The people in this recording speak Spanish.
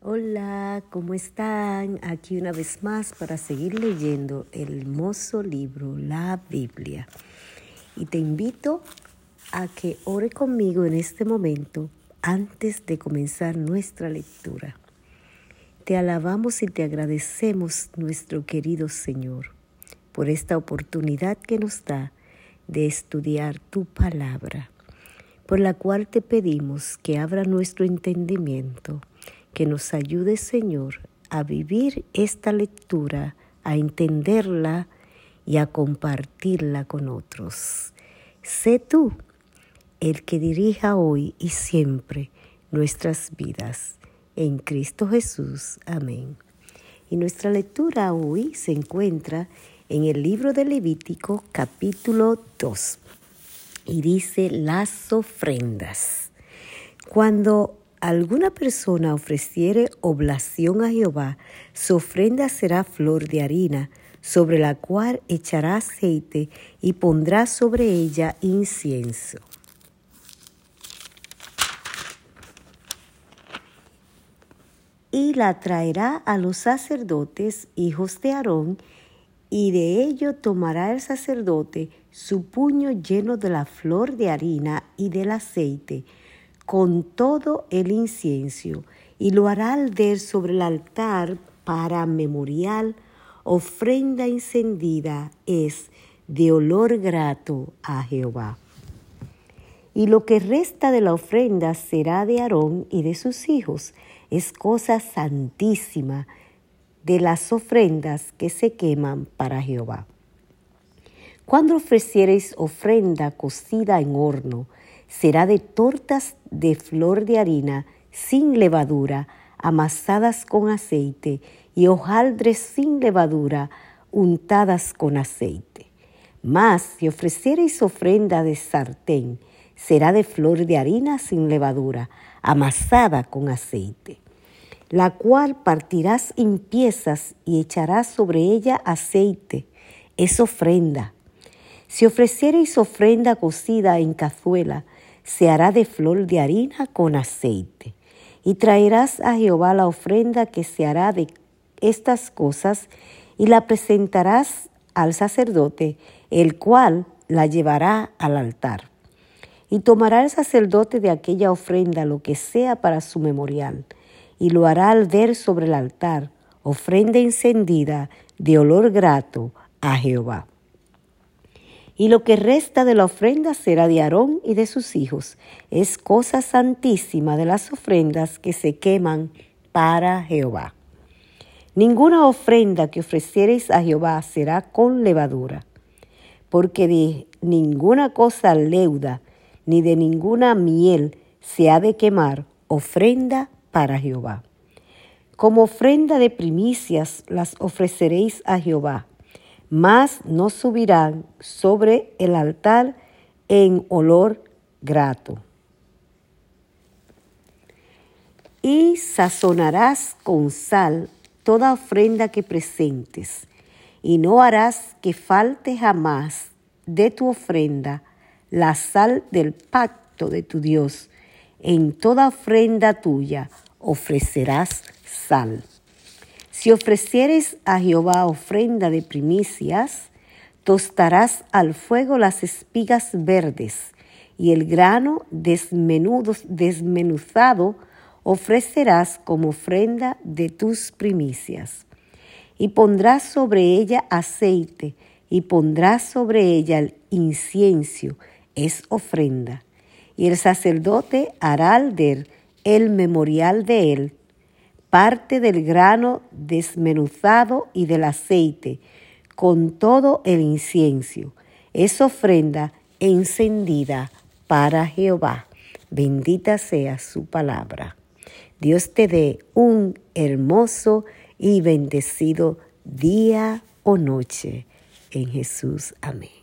Hola, ¿cómo están? Aquí una vez más para seguir leyendo el hermoso libro, la Biblia. Y te invito a que ore conmigo en este momento antes de comenzar nuestra lectura. Te alabamos y te agradecemos, nuestro querido Señor, por esta oportunidad que nos da de estudiar tu palabra, por la cual te pedimos que abra nuestro entendimiento que nos ayude, Señor, a vivir esta lectura, a entenderla y a compartirla con otros. Sé tú el que dirija hoy y siempre nuestras vidas. En Cristo Jesús. Amén. Y nuestra lectura hoy se encuentra en el libro de Levítico capítulo 2 y dice las ofrendas. Cuando alguna persona ofreciere oblación a Jehová, su ofrenda será flor de harina, sobre la cual echará aceite y pondrá sobre ella incienso. Y la traerá a los sacerdotes, hijos de Aarón, y de ello tomará el sacerdote su puño lleno de la flor de harina y del aceite, con todo el incienso y lo hará arder sobre el altar para memorial, ofrenda encendida es de olor grato a Jehová. Y lo que resta de la ofrenda será de Aarón y de sus hijos, es cosa santísima de las ofrendas que se queman para Jehová. Cuando ofreciereis ofrenda cocida en horno, será de tortas de flor de harina sin levadura, amasadas con aceite, y hojaldres sin levadura, untadas con aceite. Mas si ofreciereis ofrenda de sartén, será de flor de harina sin levadura, amasada con aceite, la cual partirás en piezas y echarás sobre ella aceite. Es ofrenda. Si ofreciereis ofrenda cocida en cazuela, se hará de flor de harina con aceite. Y traerás a Jehová la ofrenda que se hará de estas cosas y la presentarás al sacerdote, el cual la llevará al altar. Y tomará el sacerdote de aquella ofrenda lo que sea para su memorial, y lo hará al ver sobre el altar, ofrenda encendida de olor grato a Jehová. Y lo que resta de la ofrenda será de Aarón y de sus hijos. Es cosa santísima de las ofrendas que se queman para Jehová. Ninguna ofrenda que ofreciereis a Jehová será con levadura, porque de ninguna cosa leuda ni de ninguna miel se ha de quemar ofrenda para Jehová. Como ofrenda de primicias las ofreceréis a Jehová mas no subirán sobre el altar en olor grato. Y sazonarás con sal toda ofrenda que presentes, y no harás que falte jamás de tu ofrenda la sal del pacto de tu Dios. En toda ofrenda tuya ofrecerás sal. Si ofrecieres a Jehová ofrenda de primicias, tostarás al fuego las espigas verdes y el grano desmenuzado ofrecerás como ofrenda de tus primicias. Y pondrás sobre ella aceite y pondrás sobre ella el incienso, es ofrenda. Y el sacerdote hará alder el memorial de él parte del grano desmenuzado y del aceite, con todo el incienso. Es ofrenda encendida para Jehová. Bendita sea su palabra. Dios te dé un hermoso y bendecido día o noche. En Jesús. Amén.